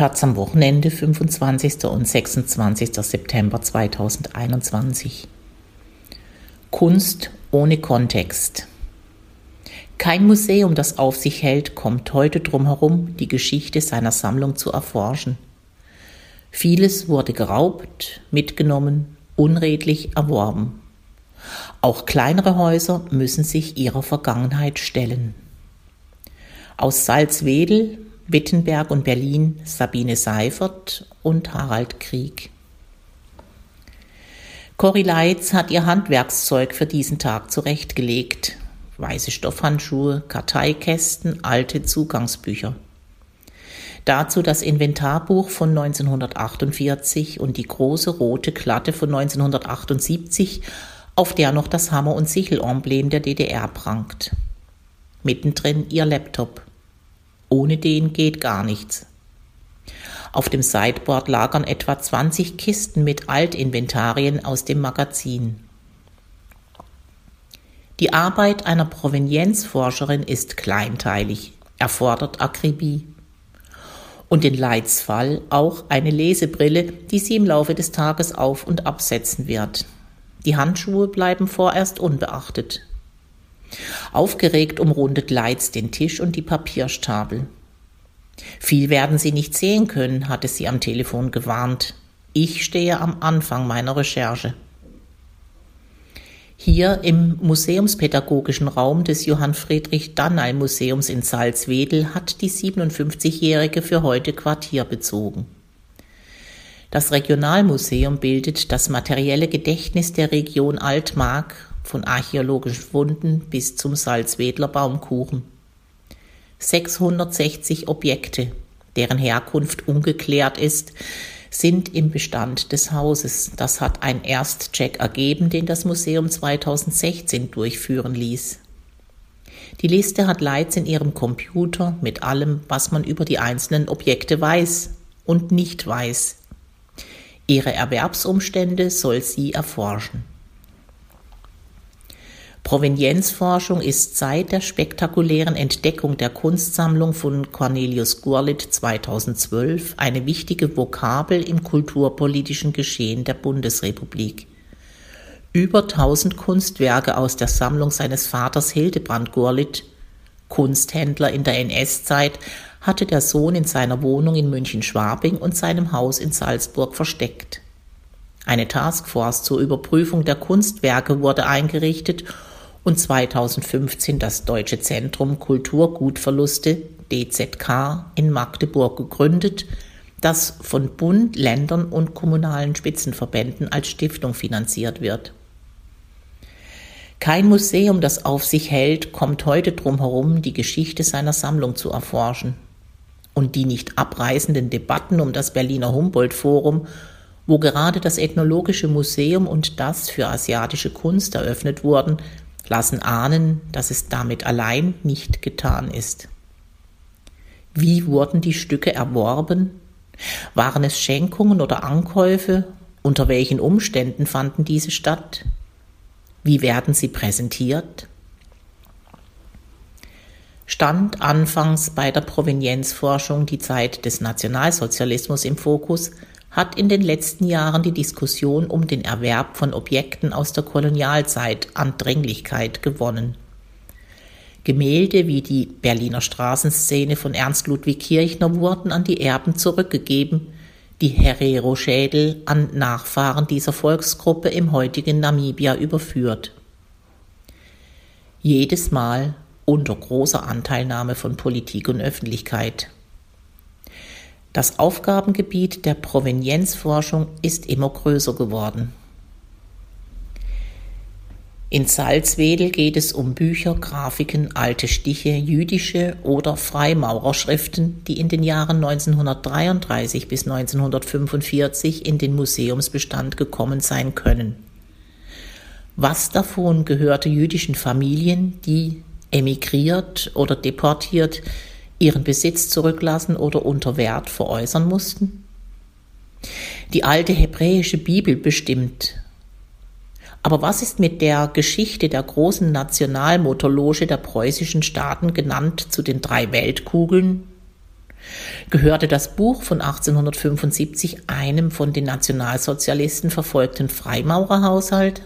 Taz am Wochenende 25. und 26. September 2021. Kunst ohne Kontext. Kein Museum, das auf sich hält, kommt heute drum herum, die Geschichte seiner Sammlung zu erforschen. Vieles wurde geraubt, mitgenommen, unredlich erworben. Auch kleinere Häuser müssen sich ihrer Vergangenheit stellen. Aus Salzwedel, Wittenberg und Berlin Sabine Seifert und Harald Krieg. Corrie Leitz hat ihr Handwerkszeug für diesen Tag zurechtgelegt. Weiße Stoffhandschuhe, Karteikästen, alte Zugangsbücher. Dazu das Inventarbuch von 1948 und die große rote Klatte von 1978, auf der noch das Hammer- und Sichelemblem der DDR prangt. Mittendrin ihr Laptop. Ohne den geht gar nichts. Auf dem Sideboard lagern etwa 20 Kisten mit Altinventarien aus dem Magazin. Die Arbeit einer Provenienzforscherin ist kleinteilig, erfordert Akribie. Und in Leids Fall auch eine Lesebrille, die sie im Laufe des Tages auf und absetzen wird. Die Handschuhe bleiben vorerst unbeachtet. Aufgeregt umrundet Leitz den Tisch und die Papierstapel. Viel werden Sie nicht sehen können, hatte sie am Telefon gewarnt. Ich stehe am Anfang meiner Recherche. Hier im museumspädagogischen Raum des Johann Friedrich Dannay Museums in Salzwedel hat die 57-Jährige für heute Quartier bezogen. Das Regionalmuseum bildet das materielle Gedächtnis der Region Altmark von archäologischen Funden bis zum Salzwedler Baumkuchen. 660 Objekte, deren Herkunft ungeklärt ist, sind im Bestand des Hauses. Das hat ein Erstcheck ergeben, den das Museum 2016 durchführen ließ. Die Liste hat Leitz in ihrem Computer mit allem, was man über die einzelnen Objekte weiß und nicht weiß. Ihre Erwerbsumstände soll sie erforschen. Provenienzforschung ist seit der spektakulären Entdeckung der Kunstsammlung von Cornelius Gurlitt 2012 eine wichtige Vokabel im kulturpolitischen Geschehen der Bundesrepublik. Über 1000 Kunstwerke aus der Sammlung seines Vaters Hildebrand Gurlitt, Kunsthändler in der NS-Zeit, hatte der Sohn in seiner Wohnung in München-Schwabing und seinem Haus in Salzburg versteckt. Eine Taskforce zur Überprüfung der Kunstwerke wurde eingerichtet und 2015 das Deutsche Zentrum Kulturgutverluste DZK in Magdeburg gegründet, das von Bund, Ländern und kommunalen Spitzenverbänden als Stiftung finanziert wird. Kein Museum, das auf sich hält, kommt heute drum herum, die Geschichte seiner Sammlung zu erforschen. Und die nicht abreißenden Debatten um das Berliner Humboldt-Forum, wo gerade das Ethnologische Museum und das für asiatische Kunst eröffnet wurden, lassen ahnen, dass es damit allein nicht getan ist. Wie wurden die Stücke erworben? Waren es Schenkungen oder Ankäufe? Unter welchen Umständen fanden diese statt? Wie werden sie präsentiert? Stand anfangs bei der Provenienzforschung die Zeit des Nationalsozialismus im Fokus, hat in den letzten Jahren die Diskussion um den Erwerb von Objekten aus der Kolonialzeit an Dringlichkeit gewonnen. Gemälde wie die Berliner Straßenszene von Ernst Ludwig Kirchner wurden an die Erben zurückgegeben, die Herero-Schädel an Nachfahren dieser Volksgruppe im heutigen Namibia überführt. Jedes Mal unter großer Anteilnahme von Politik und Öffentlichkeit. Das Aufgabengebiet der Provenienzforschung ist immer größer geworden. In Salzwedel geht es um Bücher, Grafiken, alte Stiche, jüdische oder Freimaurerschriften, die in den Jahren 1933 bis 1945 in den Museumsbestand gekommen sein können. Was davon gehörte jüdischen Familien, die emigriert oder deportiert ihren Besitz zurücklassen oder unter Wert veräußern mussten? Die alte hebräische Bibel bestimmt. Aber was ist mit der Geschichte der großen Nationalmotorloge der preußischen Staaten genannt zu den drei Weltkugeln? Gehörte das Buch von 1875 einem von den Nationalsozialisten verfolgten Freimaurerhaushalt?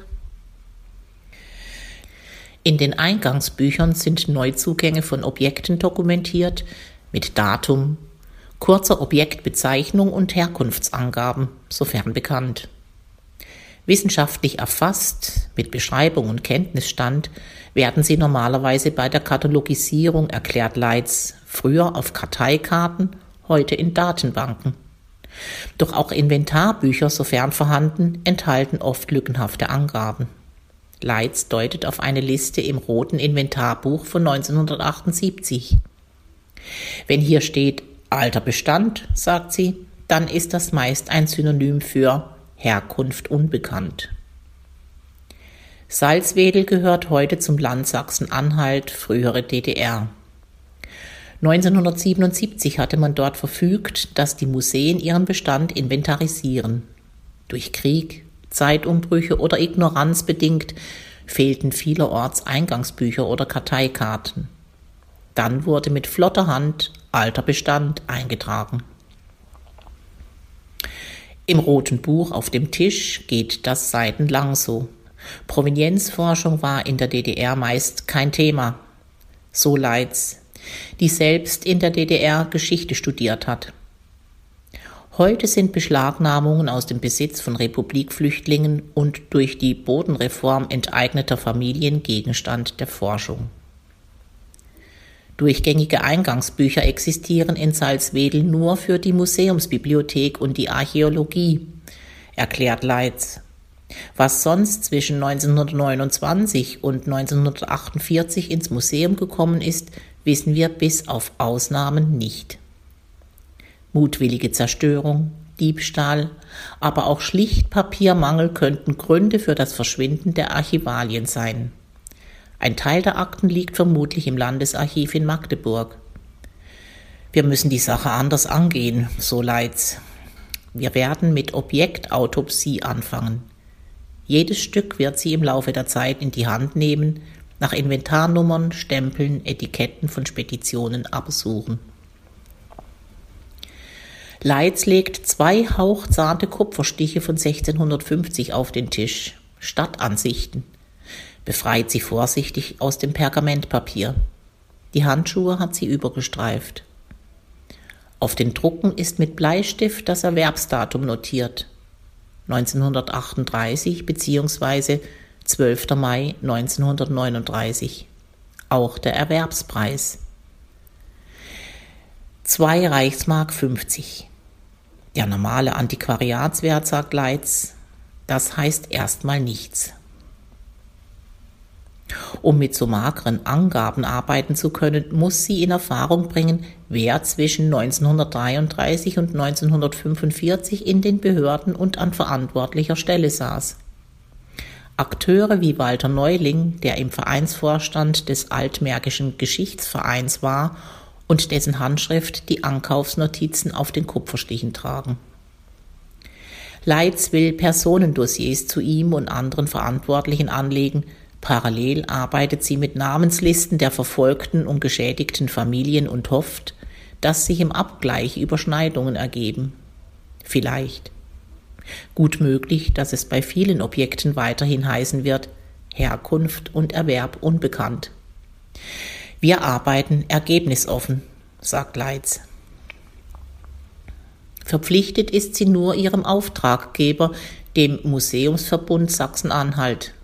In den Eingangsbüchern sind Neuzugänge von Objekten dokumentiert mit Datum, kurzer Objektbezeichnung und Herkunftsangaben, sofern bekannt. Wissenschaftlich erfasst, mit Beschreibung und Kenntnisstand, werden sie normalerweise bei der Katalogisierung, erklärt Leitz, früher auf Karteikarten, heute in Datenbanken. Doch auch Inventarbücher, sofern vorhanden, enthalten oft lückenhafte Angaben. Leitz deutet auf eine Liste im roten Inventarbuch von 1978. Wenn hier steht alter Bestand, sagt sie, dann ist das meist ein Synonym für Herkunft unbekannt. Salzwedel gehört heute zum Land Sachsen-Anhalt, frühere DDR. 1977 hatte man dort verfügt, dass die Museen ihren Bestand inventarisieren. Durch Krieg, Zeitumbrüche oder Ignoranz bedingt fehlten vielerorts Eingangsbücher oder Karteikarten. Dann wurde mit flotter Hand alter Bestand eingetragen. Im roten Buch auf dem Tisch geht das seitenlang so. Provenienzforschung war in der DDR meist kein Thema. So Leitz, die selbst in der DDR Geschichte studiert hat. Heute sind Beschlagnahmungen aus dem Besitz von Republikflüchtlingen und durch die Bodenreform enteigneter Familien Gegenstand der Forschung. Durchgängige Eingangsbücher existieren in Salzwedel nur für die Museumsbibliothek und die Archäologie, erklärt Leitz. Was sonst zwischen 1929 und 1948 ins Museum gekommen ist, wissen wir bis auf Ausnahmen nicht mutwillige Zerstörung, Diebstahl, aber auch schlicht Papiermangel könnten Gründe für das Verschwinden der Archivalien sein. Ein Teil der Akten liegt vermutlich im Landesarchiv in Magdeburg. Wir müssen die Sache anders angehen, so Leitz. Wir werden mit Objektautopsie anfangen. Jedes Stück wird sie im Laufe der Zeit in die Hand nehmen, nach Inventarnummern, Stempeln, Etiketten von Speditionen absuchen. Leitz legt zwei hauchzarte Kupferstiche von 1650 auf den Tisch. Stadtansichten. Befreit sie vorsichtig aus dem Pergamentpapier. Die Handschuhe hat sie übergestreift. Auf den Drucken ist mit Bleistift das Erwerbsdatum notiert. 1938 bzw. 12. Mai 1939. Auch der Erwerbspreis. 2 Reichsmark 50. Der normale Antiquariatswert, sagt Leitz, das heißt erstmal nichts. Um mit so mageren Angaben arbeiten zu können, muss sie in Erfahrung bringen, wer zwischen 1933 und 1945 in den Behörden und an verantwortlicher Stelle saß. Akteure wie Walter Neuling, der im Vereinsvorstand des Altmärkischen Geschichtsvereins war und dessen Handschrift die Ankaufsnotizen auf den Kupferstichen tragen. Leitz will Personendossiers zu ihm und anderen Verantwortlichen anlegen. Parallel arbeitet sie mit Namenslisten der verfolgten und geschädigten Familien und hofft, dass sich im Abgleich Überschneidungen ergeben. Vielleicht. Gut möglich, dass es bei vielen Objekten weiterhin heißen wird, Herkunft und Erwerb unbekannt. Wir arbeiten ergebnisoffen, sagt Leitz. Verpflichtet ist sie nur ihrem Auftraggeber, dem Museumsverbund Sachsen-Anhalt.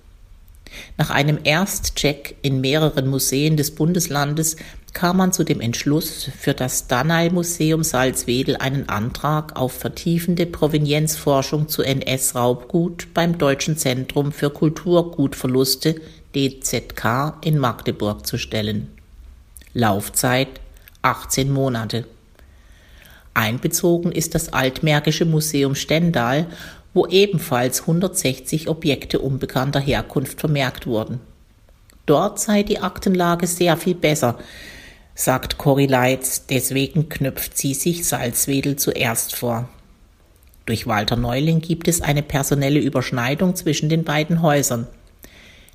Nach einem Erstcheck in mehreren Museen des Bundeslandes kam man zu dem Entschluss, für das Danai-Museum Salzwedel einen Antrag auf vertiefende Provenienzforschung zu NS-Raubgut beim Deutschen Zentrum für Kulturgutverluste DZK in Magdeburg zu stellen. Laufzeit 18 Monate. Einbezogen ist das Altmärkische Museum Stendal, wo ebenfalls 160 Objekte unbekannter Herkunft vermerkt wurden. Dort sei die Aktenlage sehr viel besser, sagt Cory Leitz, deswegen knüpft sie sich Salzwedel zuerst vor. Durch Walter Neuling gibt es eine personelle Überschneidung zwischen den beiden Häusern.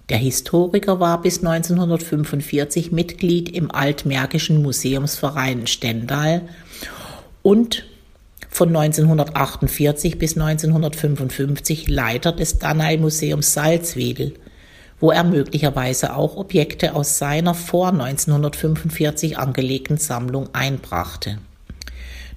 Der Historiker war bis 1945 Mitglied im Altmärkischen Museumsverein Stendal und von 1948 bis 1955 Leiter des Danae-Museums Salzwedel, wo er möglicherweise auch Objekte aus seiner vor 1945 angelegten Sammlung einbrachte.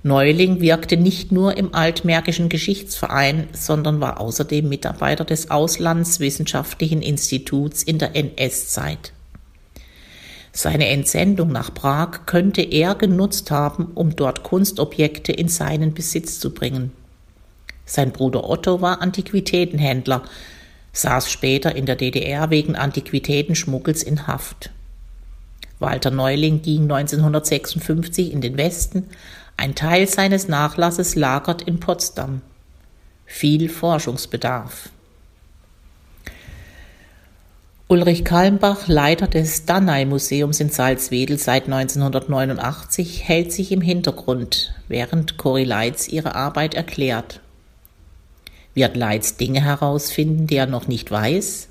Neuling wirkte nicht nur im Altmärkischen Geschichtsverein, sondern war außerdem Mitarbeiter des Auslandswissenschaftlichen Instituts in der NS-Zeit. Seine Entsendung nach Prag könnte er genutzt haben, um dort Kunstobjekte in seinen Besitz zu bringen. Sein Bruder Otto war Antiquitätenhändler, saß später in der DDR wegen Antiquitätenschmuggels in Haft. Walter Neuling ging 1956 in den Westen, ein Teil seines Nachlasses lagert in Potsdam. Viel Forschungsbedarf. Ulrich Kalmbach, Leiter des Danae-Museums in Salzwedel seit 1989, hält sich im Hintergrund, während Cory Leitz ihre Arbeit erklärt. Wird Leitz Dinge herausfinden, die er noch nicht weiß?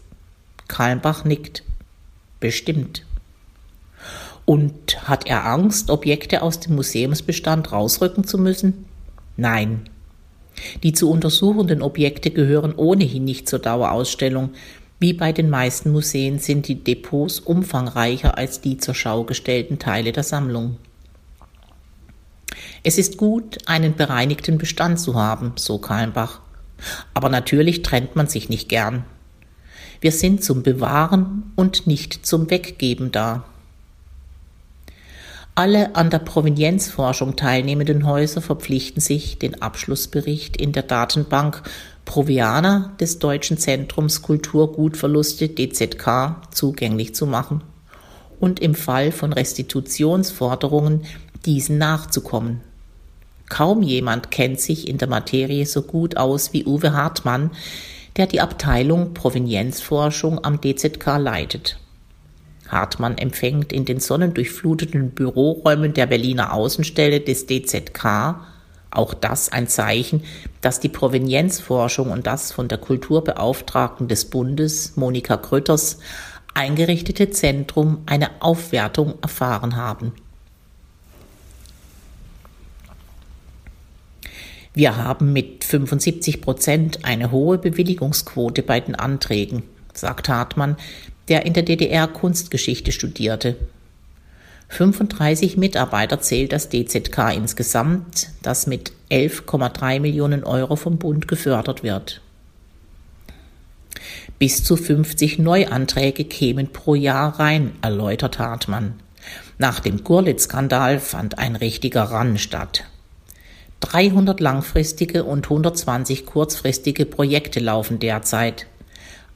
Kalmbach nickt. Bestimmt. Und hat er Angst, Objekte aus dem Museumsbestand rausrücken zu müssen? Nein. Die zu untersuchenden Objekte gehören ohnehin nicht zur Dauerausstellung. Wie bei den meisten Museen sind die Depots umfangreicher als die zur Schau gestellten Teile der Sammlung. Es ist gut, einen bereinigten Bestand zu haben, so Kalmbach. Aber natürlich trennt man sich nicht gern. Wir sind zum Bewahren und nicht zum Weggeben da. Alle an der Provenienzforschung teilnehmenden Häuser verpflichten sich, den Abschlussbericht in der Datenbank Proviana des Deutschen Zentrums Kulturgutverluste DZK zugänglich zu machen und im Fall von Restitutionsforderungen diesen nachzukommen. Kaum jemand kennt sich in der Materie so gut aus wie Uwe Hartmann, der die Abteilung Provenienzforschung am DZK leitet. Hartmann empfängt in den sonnendurchfluteten Büroräumen der Berliner Außenstelle des DZK auch das ein Zeichen, dass die Provenienzforschung und das von der Kulturbeauftragten des Bundes, Monika Grütters, eingerichtete Zentrum eine Aufwertung erfahren haben. Wir haben mit 75 Prozent eine hohe Bewilligungsquote bei den Anträgen, sagt Hartmann, der in der DDR Kunstgeschichte studierte. 35 Mitarbeiter zählt das DZK insgesamt, das mit 11,3 Millionen Euro vom Bund gefördert wird. Bis zu 50 Neuanträge kämen pro Jahr rein, erläutert Hartmann. Nach dem Gurlitt-Skandal fand ein richtiger Ran statt. 300 langfristige und 120 kurzfristige Projekte laufen derzeit.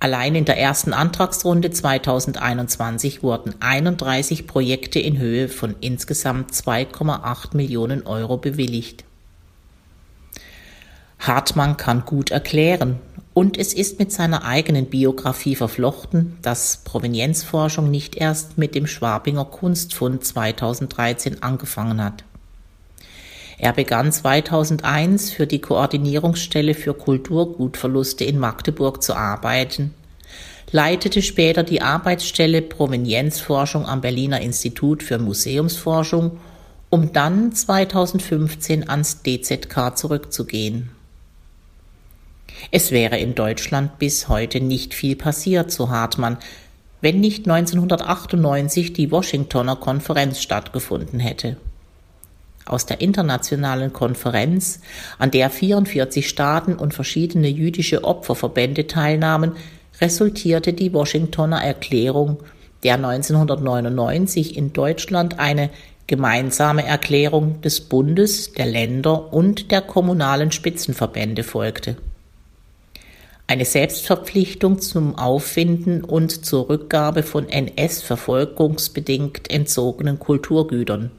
Allein in der ersten Antragsrunde 2021 wurden 31 Projekte in Höhe von insgesamt 2,8 Millionen Euro bewilligt. Hartmann kann gut erklären, und es ist mit seiner eigenen Biografie verflochten, dass Provenienzforschung nicht erst mit dem Schwabinger Kunstfund 2013 angefangen hat. Er begann 2001 für die Koordinierungsstelle für Kulturgutverluste in Magdeburg zu arbeiten, leitete später die Arbeitsstelle Provenienzforschung am Berliner Institut für Museumsforschung, um dann 2015 ans DZK zurückzugehen. Es wäre in Deutschland bis heute nicht viel passiert, so Hartmann, wenn nicht 1998 die Washingtoner Konferenz stattgefunden hätte aus der internationalen Konferenz, an der 44 Staaten und verschiedene jüdische Opferverbände teilnahmen, resultierte die Washingtoner Erklärung, der 1999 in Deutschland eine gemeinsame Erklärung des Bundes, der Länder und der kommunalen Spitzenverbände folgte. Eine Selbstverpflichtung zum Auffinden und zur Rückgabe von NS-verfolgungsbedingt entzogenen Kulturgütern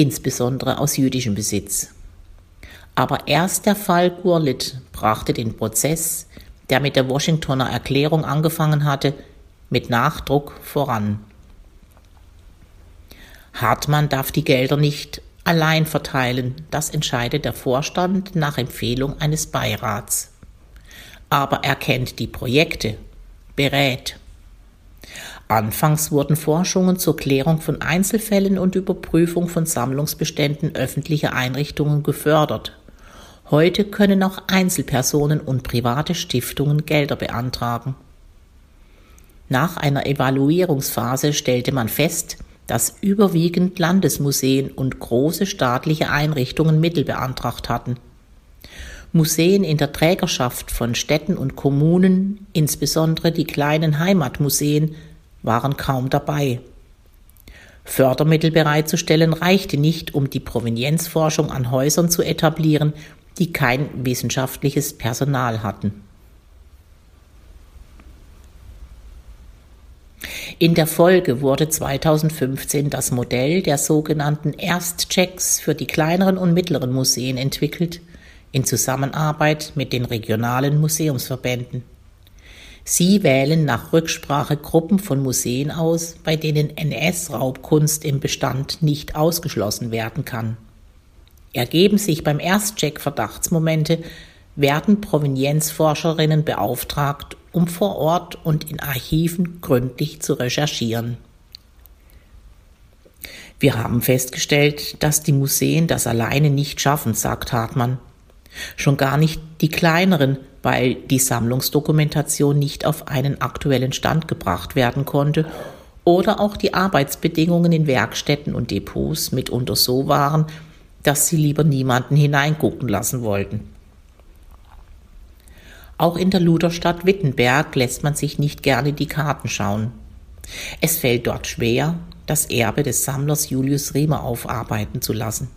insbesondere aus jüdischem Besitz. Aber erst der Fall Gurlitt brachte den Prozess, der mit der Washingtoner Erklärung angefangen hatte, mit Nachdruck voran. Hartmann darf die Gelder nicht allein verteilen, das entscheidet der Vorstand nach Empfehlung eines Beirats. Aber er kennt die Projekte, berät. Anfangs wurden Forschungen zur Klärung von Einzelfällen und Überprüfung von Sammlungsbeständen öffentlicher Einrichtungen gefördert. Heute können auch Einzelpersonen und private Stiftungen Gelder beantragen. Nach einer Evaluierungsphase stellte man fest, dass überwiegend Landesmuseen und große staatliche Einrichtungen Mittel beantragt hatten. Museen in der Trägerschaft von Städten und Kommunen, insbesondere die kleinen Heimatmuseen, waren kaum dabei. Fördermittel bereitzustellen reichte nicht, um die Provenienzforschung an Häusern zu etablieren, die kein wissenschaftliches Personal hatten. In der Folge wurde 2015 das Modell der sogenannten Erstchecks für die kleineren und mittleren Museen entwickelt, in Zusammenarbeit mit den regionalen Museumsverbänden. Sie wählen nach Rücksprache Gruppen von Museen aus, bei denen NS-Raubkunst im Bestand nicht ausgeschlossen werden kann. Ergeben sich beim Erstcheck Verdachtsmomente, werden Provenienzforscherinnen beauftragt, um vor Ort und in Archiven gründlich zu recherchieren. Wir haben festgestellt, dass die Museen das alleine nicht schaffen, sagt Hartmann. Schon gar nicht die kleineren, weil die Sammlungsdokumentation nicht auf einen aktuellen Stand gebracht werden konnte oder auch die Arbeitsbedingungen in Werkstätten und Depots mitunter so waren, dass sie lieber niemanden hineingucken lassen wollten. Auch in der Luderstadt Wittenberg lässt man sich nicht gerne die Karten schauen. Es fällt dort schwer, das Erbe des Sammlers Julius Riemer aufarbeiten zu lassen.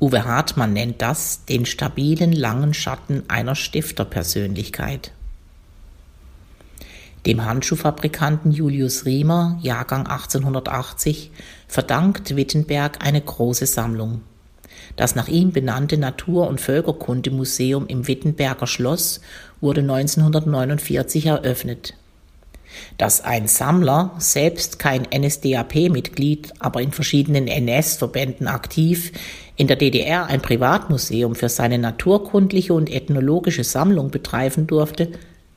Uwe Hartmann nennt das den stabilen langen Schatten einer Stifterpersönlichkeit. Dem Handschuhfabrikanten Julius Riemer, Jahrgang 1880, verdankt Wittenberg eine große Sammlung. Das nach ihm benannte Natur- und Völkerkundemuseum im Wittenberger Schloss wurde 1949 eröffnet. Dass ein Sammler, selbst kein NSDAP-Mitglied, aber in verschiedenen NS-Verbänden aktiv, in der DDR ein Privatmuseum für seine naturkundliche und ethnologische Sammlung betreiben durfte,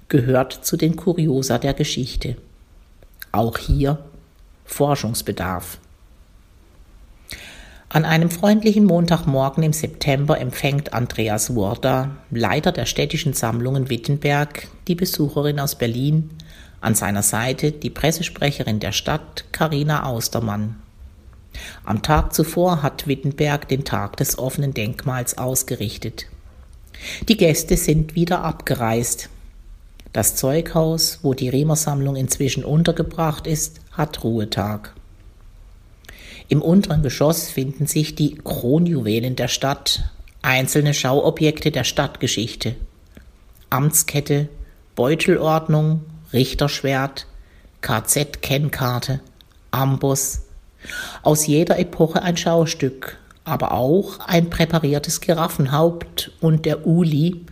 gehört zu den Kuriosa der Geschichte. Auch hier Forschungsbedarf. An einem freundlichen Montagmorgen im September empfängt Andreas Worda, Leiter der städtischen Sammlungen Wittenberg, die Besucherin aus Berlin, an seiner Seite die Pressesprecherin der Stadt, Karina Austermann. Am Tag zuvor hat Wittenberg den Tag des offenen Denkmals ausgerichtet. Die Gäste sind wieder abgereist. Das Zeughaus, wo die Riemer-Sammlung inzwischen untergebracht ist, hat Ruhetag. Im unteren Geschoss finden sich die Kronjuwelen der Stadt, einzelne Schauobjekte der Stadtgeschichte. Amtskette, Beutelordnung, Richterschwert, KZ-Kennkarte, Amboss. Aus jeder Epoche ein Schaustück, aber auch ein präpariertes Giraffenhaupt und der Uli,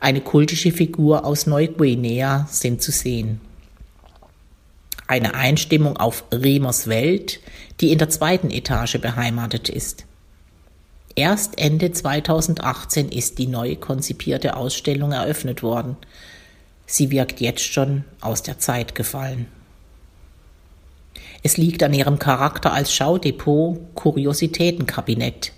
eine kultische Figur aus Neuguinea, sind zu sehen eine Einstimmung auf Remers Welt, die in der zweiten Etage beheimatet ist. Erst Ende 2018 ist die neu konzipierte Ausstellung eröffnet worden. Sie wirkt jetzt schon aus der Zeit gefallen. Es liegt an ihrem Charakter als Schaudepot Kuriositätenkabinett.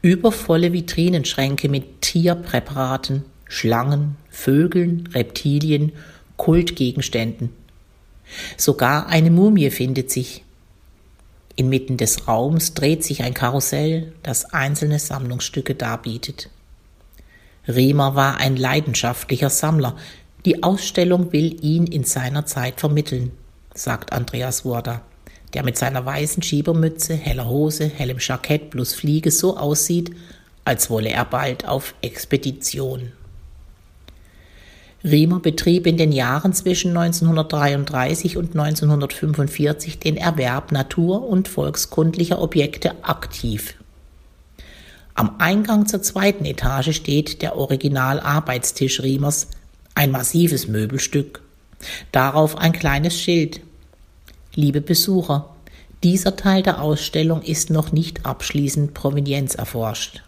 Übervolle Vitrinenschränke mit Tierpräparaten, Schlangen, Vögeln, Reptilien, Kultgegenständen – Sogar eine Mumie findet sich. Inmitten des Raums dreht sich ein Karussell, das einzelne Sammlungsstücke darbietet. Riemer war ein leidenschaftlicher Sammler. Die Ausstellung will ihn in seiner Zeit vermitteln, sagt Andreas Worda, der mit seiner weißen Schiebermütze, heller Hose, hellem Jackett plus Fliege so aussieht, als wolle er bald auf Expedition. Riemer betrieb in den Jahren zwischen 1933 und 1945 den Erwerb natur- und volkskundlicher Objekte aktiv. Am Eingang zur zweiten Etage steht der Original-Arbeitstisch Riemers, ein massives Möbelstück. Darauf ein kleines Schild. Liebe Besucher, dieser Teil der Ausstellung ist noch nicht abschließend Provenienz erforscht.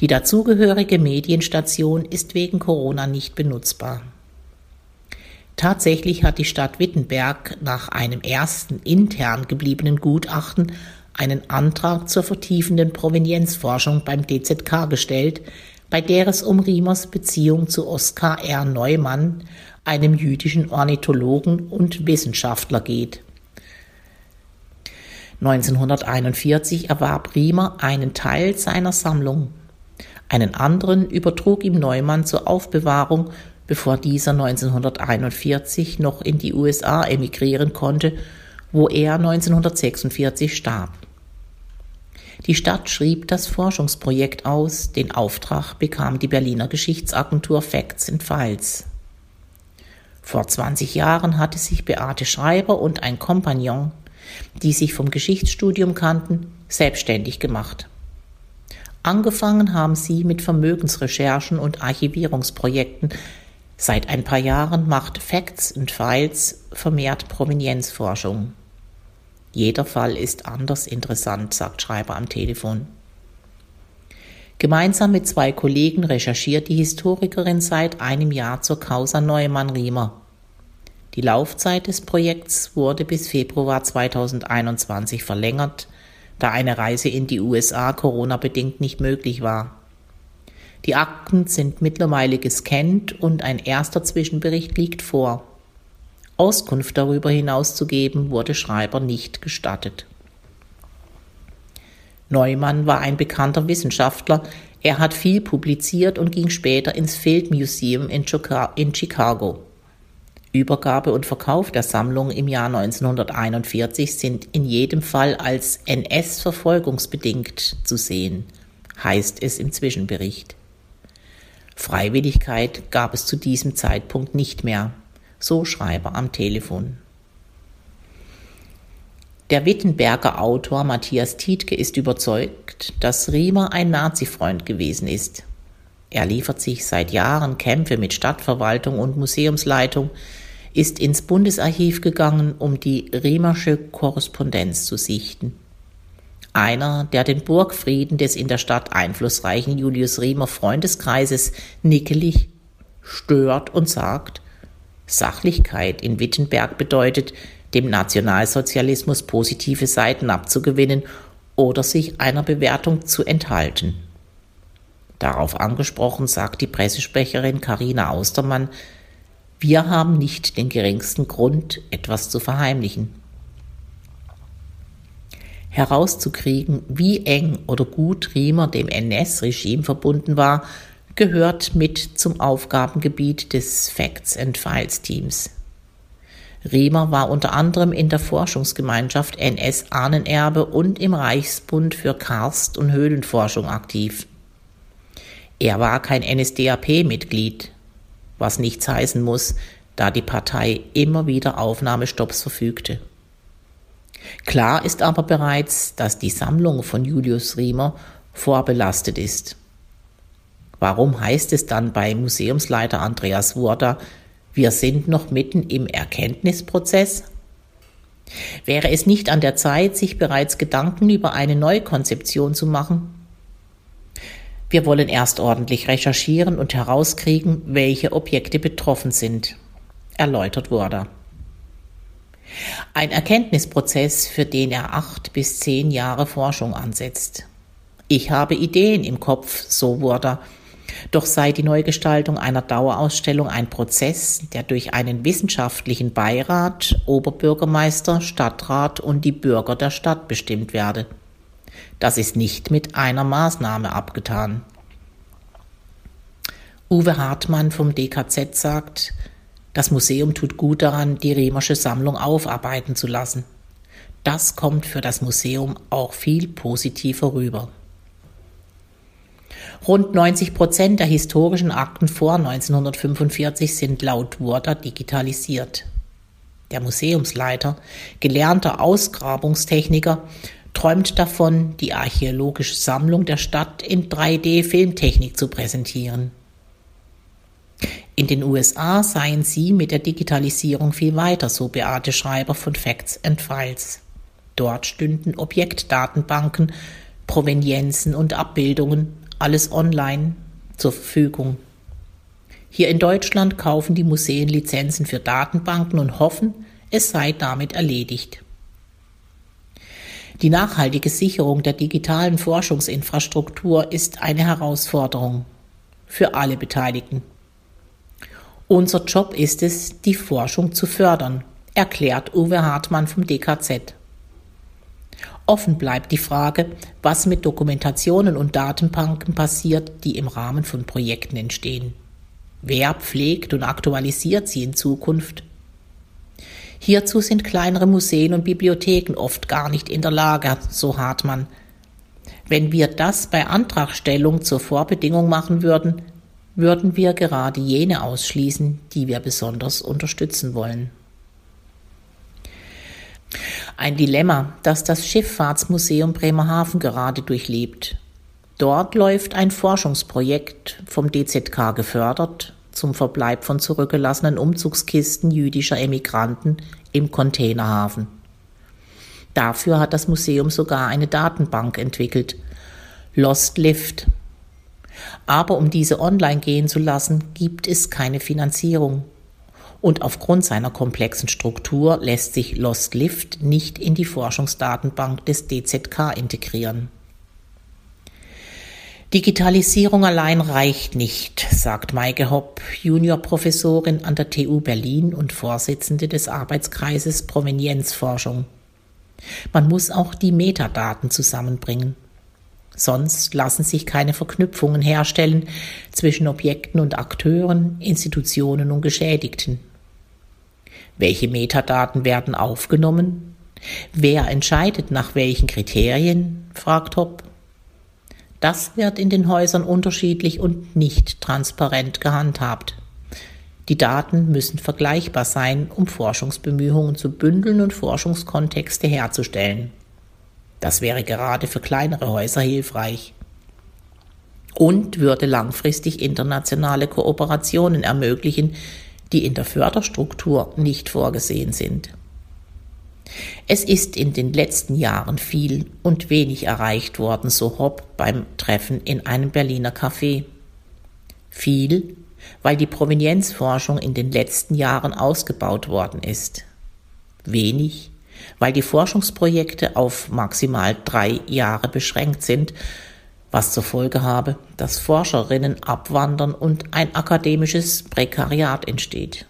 Die dazugehörige Medienstation ist wegen Corona nicht benutzbar. Tatsächlich hat die Stadt Wittenberg nach einem ersten intern gebliebenen Gutachten einen Antrag zur vertiefenden Provenienzforschung beim DZK gestellt, bei der es um Riemers Beziehung zu Oskar R. Neumann, einem jüdischen Ornithologen und Wissenschaftler geht. 1941 erwarb Riemer einen Teil seiner Sammlung. Einen anderen übertrug ihm Neumann zur Aufbewahrung, bevor dieser 1941 noch in die USA emigrieren konnte, wo er 1946 starb. Die Stadt schrieb das Forschungsprojekt aus, den Auftrag bekam die Berliner Geschichtsagentur Facts and Files. Vor 20 Jahren hatte sich Beate Schreiber und ein Kompagnon die sich vom Geschichtsstudium kannten, selbstständig gemacht. Angefangen haben sie mit Vermögensrecherchen und Archivierungsprojekten. Seit ein paar Jahren macht Facts and Files vermehrt Provenienzforschung. Jeder Fall ist anders interessant, sagt Schreiber am Telefon. Gemeinsam mit zwei Kollegen recherchiert die Historikerin seit einem Jahr zur Causa Neumann-Riemer. Die Laufzeit des Projekts wurde bis Februar 2021 verlängert, da eine Reise in die USA Corona-bedingt nicht möglich war. Die Akten sind mittlerweile gescannt und ein erster Zwischenbericht liegt vor. Auskunft darüber hinaus zu geben, wurde Schreiber nicht gestattet. Neumann war ein bekannter Wissenschaftler. Er hat viel publiziert und ging später ins Field Museum in Chicago. Übergabe und Verkauf der Sammlung im Jahr 1941 sind in jedem Fall als NS-verfolgungsbedingt zu sehen, heißt es im Zwischenbericht. Freiwilligkeit gab es zu diesem Zeitpunkt nicht mehr, so Schreiber am Telefon. Der Wittenberger Autor Matthias Tietke ist überzeugt, dass Riemer ein Nazi-Freund gewesen ist. Er liefert sich seit Jahren Kämpfe mit Stadtverwaltung und Museumsleitung, ist ins Bundesarchiv gegangen, um die Riemersche Korrespondenz zu sichten. Einer, der den Burgfrieden des in der Stadt einflussreichen Julius Riemer Freundeskreises nickelig stört und sagt, Sachlichkeit in Wittenberg bedeutet, dem Nationalsozialismus positive Seiten abzugewinnen oder sich einer Bewertung zu enthalten. Darauf angesprochen sagt die Pressesprecherin Karina Austermann, wir haben nicht den geringsten Grund, etwas zu verheimlichen. Herauszukriegen, wie eng oder gut Riemer dem NS-Regime verbunden war, gehört mit zum Aufgabengebiet des Facts and Files Teams. Riemer war unter anderem in der Forschungsgemeinschaft NS-Ahnenerbe und im Reichsbund für Karst- und Höhlenforschung aktiv. Er war kein NSDAP-Mitglied, was nichts heißen muss, da die Partei immer wieder Aufnahmestopps verfügte. Klar ist aber bereits, dass die Sammlung von Julius Riemer vorbelastet ist. Warum heißt es dann bei Museumsleiter Andreas Wurda, wir sind noch mitten im Erkenntnisprozess? Wäre es nicht an der Zeit, sich bereits Gedanken über eine Neukonzeption zu machen? Wir wollen erst ordentlich recherchieren und herauskriegen, welche Objekte betroffen sind, erläutert wurde. Ein Erkenntnisprozess, für den er acht bis zehn Jahre Forschung ansetzt. Ich habe Ideen im Kopf, so wurde. Doch sei die Neugestaltung einer Dauerausstellung ein Prozess, der durch einen wissenschaftlichen Beirat, Oberbürgermeister, Stadtrat und die Bürger der Stadt bestimmt werde. Das ist nicht mit einer Maßnahme abgetan. Uwe Hartmann vom DKZ sagt, das Museum tut gut daran, die Riemersche Sammlung aufarbeiten zu lassen. Das kommt für das Museum auch viel positiver rüber. Rund 90 Prozent der historischen Akten vor 1945 sind laut Wurter digitalisiert. Der Museumsleiter, gelernter Ausgrabungstechniker, träumt davon, die archäologische Sammlung der Stadt in 3D-Filmtechnik zu präsentieren. In den USA seien sie mit der Digitalisierung viel weiter, so Beate Schreiber von Facts and Files. Dort stünden Objektdatenbanken, Provenienzen und Abbildungen, alles online, zur Verfügung. Hier in Deutschland kaufen die Museen Lizenzen für Datenbanken und hoffen, es sei damit erledigt. Die nachhaltige Sicherung der digitalen Forschungsinfrastruktur ist eine Herausforderung für alle Beteiligten. Unser Job ist es, die Forschung zu fördern, erklärt Uwe Hartmann vom DKZ. Offen bleibt die Frage, was mit Dokumentationen und Datenbanken passiert, die im Rahmen von Projekten entstehen. Wer pflegt und aktualisiert sie in Zukunft? Hierzu sind kleinere Museen und Bibliotheken oft gar nicht in der Lage, so Hartmann. Wenn wir das bei Antragstellung zur Vorbedingung machen würden, würden wir gerade jene ausschließen, die wir besonders unterstützen wollen. Ein Dilemma, das das Schifffahrtsmuseum Bremerhaven gerade durchlebt. Dort läuft ein Forschungsprojekt vom DZK gefördert zum Verbleib von zurückgelassenen Umzugskisten jüdischer Emigranten im Containerhafen. Dafür hat das Museum sogar eine Datenbank entwickelt, Lost Lift. Aber um diese online gehen zu lassen, gibt es keine Finanzierung. Und aufgrund seiner komplexen Struktur lässt sich Lost Lift nicht in die Forschungsdatenbank des DZK integrieren. Digitalisierung allein reicht nicht, sagt Maike Hopp, Juniorprofessorin an der TU Berlin und Vorsitzende des Arbeitskreises Provenienzforschung. Man muss auch die Metadaten zusammenbringen. Sonst lassen sich keine Verknüpfungen herstellen zwischen Objekten und Akteuren, Institutionen und Geschädigten. Welche Metadaten werden aufgenommen? Wer entscheidet nach welchen Kriterien? fragt Hopp. Das wird in den Häusern unterschiedlich und nicht transparent gehandhabt. Die Daten müssen vergleichbar sein, um Forschungsbemühungen zu bündeln und Forschungskontexte herzustellen. Das wäre gerade für kleinere Häuser hilfreich und würde langfristig internationale Kooperationen ermöglichen, die in der Förderstruktur nicht vorgesehen sind. Es ist in den letzten Jahren viel und wenig erreicht worden, so Hopp beim Treffen in einem Berliner Café. Viel, weil die Provenienzforschung in den letzten Jahren ausgebaut worden ist. Wenig, weil die Forschungsprojekte auf maximal drei Jahre beschränkt sind, was zur Folge habe, dass Forscherinnen abwandern und ein akademisches Prekariat entsteht.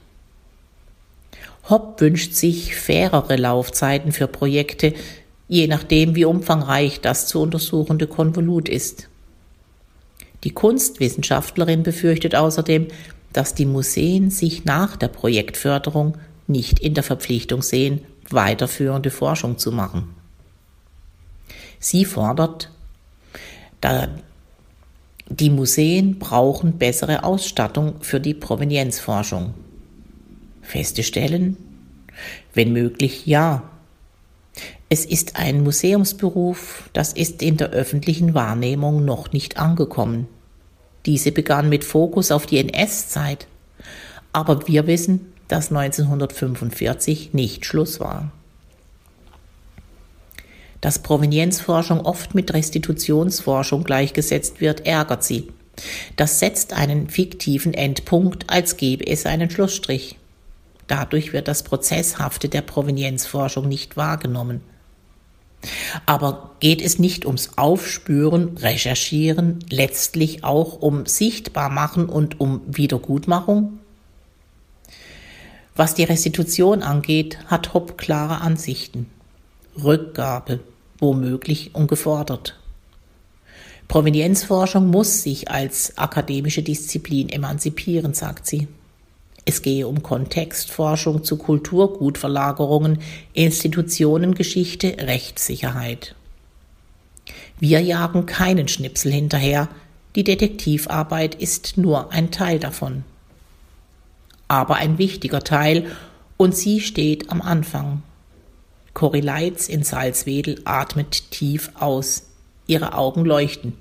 Hopp wünscht sich fairere Laufzeiten für Projekte, je nachdem, wie umfangreich das zu untersuchende Konvolut ist. Die Kunstwissenschaftlerin befürchtet außerdem, dass die Museen sich nach der Projektförderung nicht in der Verpflichtung sehen, weiterführende Forschung zu machen. Sie fordert, da die Museen brauchen bessere Ausstattung für die Provenienzforschung. Feste Stellen? Wenn möglich, ja. Es ist ein Museumsberuf, das ist in der öffentlichen Wahrnehmung noch nicht angekommen. Diese begann mit Fokus auf die NS-Zeit. Aber wir wissen, dass 1945 nicht Schluss war. Dass Provenienzforschung oft mit Restitutionsforschung gleichgesetzt wird, ärgert sie. Das setzt einen fiktiven Endpunkt, als gäbe es einen Schlussstrich. Dadurch wird das Prozesshafte der Provenienzforschung nicht wahrgenommen. Aber geht es nicht ums Aufspüren, Recherchieren, letztlich auch um Sichtbarmachen und um Wiedergutmachung? Was die Restitution angeht, hat Hopp klare Ansichten. Rückgabe, womöglich ungefordert. Provenienzforschung muss sich als akademische Disziplin emanzipieren, sagt sie. Es gehe um Kontextforschung zu Kulturgutverlagerungen, Institutionengeschichte, Rechtssicherheit. Wir jagen keinen Schnipsel hinterher, die Detektivarbeit ist nur ein Teil davon. Aber ein wichtiger Teil, und sie steht am Anfang. Cory Leitz in Salzwedel atmet tief aus. Ihre Augen leuchten.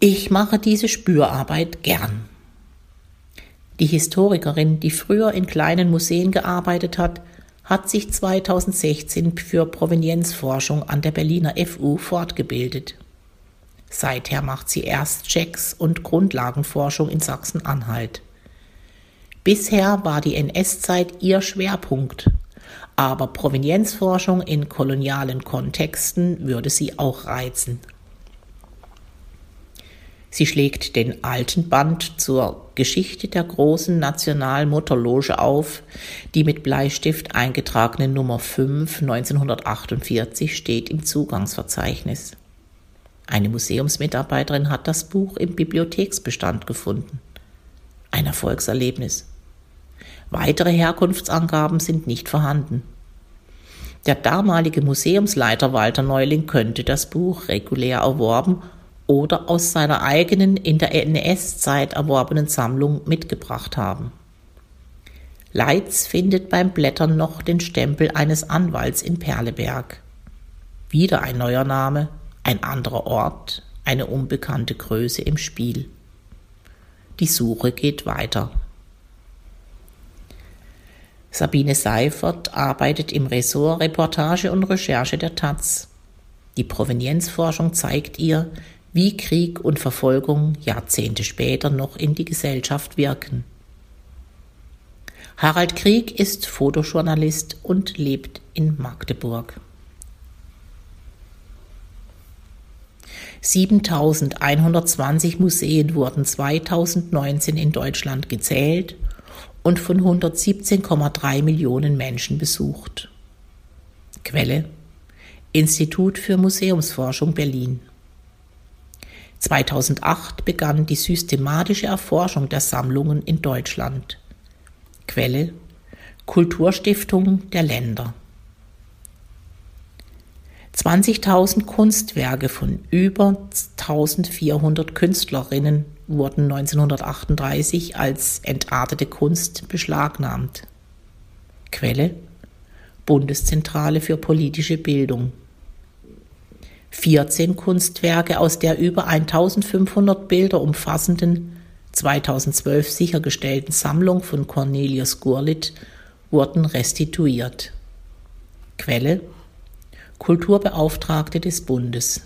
Ich mache diese Spürarbeit gern. Die Historikerin, die früher in kleinen Museen gearbeitet hat, hat sich 2016 für Provenienzforschung an der Berliner FU fortgebildet. Seither macht sie Erstchecks und Grundlagenforschung in Sachsen-Anhalt. Bisher war die NS-Zeit ihr Schwerpunkt, aber Provenienzforschung in kolonialen Kontexten würde sie auch reizen. Sie schlägt den alten Band zur Geschichte der großen Nationalmutterloge auf. Die mit Bleistift eingetragene Nummer 5 1948 steht im Zugangsverzeichnis. Eine Museumsmitarbeiterin hat das Buch im Bibliotheksbestand gefunden. Ein Erfolgserlebnis. Weitere Herkunftsangaben sind nicht vorhanden. Der damalige Museumsleiter Walter Neuling könnte das Buch regulär erworben oder aus seiner eigenen in der NS-Zeit erworbenen Sammlung mitgebracht haben. Leitz findet beim Blättern noch den Stempel eines Anwalts in Perleberg. Wieder ein neuer Name, ein anderer Ort, eine unbekannte Größe im Spiel. Die Suche geht weiter. Sabine Seifert arbeitet im Ressort Reportage und Recherche der Taz. Die Provenienzforschung zeigt ihr, wie Krieg und Verfolgung Jahrzehnte später noch in die Gesellschaft wirken. Harald Krieg ist Fotojournalist und lebt in Magdeburg. 7120 Museen wurden 2019 in Deutschland gezählt und von 117,3 Millionen Menschen besucht. Quelle Institut für Museumsforschung Berlin 2008 begann die systematische Erforschung der Sammlungen in Deutschland. Quelle Kulturstiftung der Länder. 20.000 Kunstwerke von über 1400 Künstlerinnen wurden 1938 als entartete Kunst beschlagnahmt. Quelle Bundeszentrale für politische Bildung 14 Kunstwerke aus der über 1500 Bilder umfassenden 2012 sichergestellten Sammlung von Cornelius Gurlitt wurden restituiert. Quelle Kulturbeauftragte des Bundes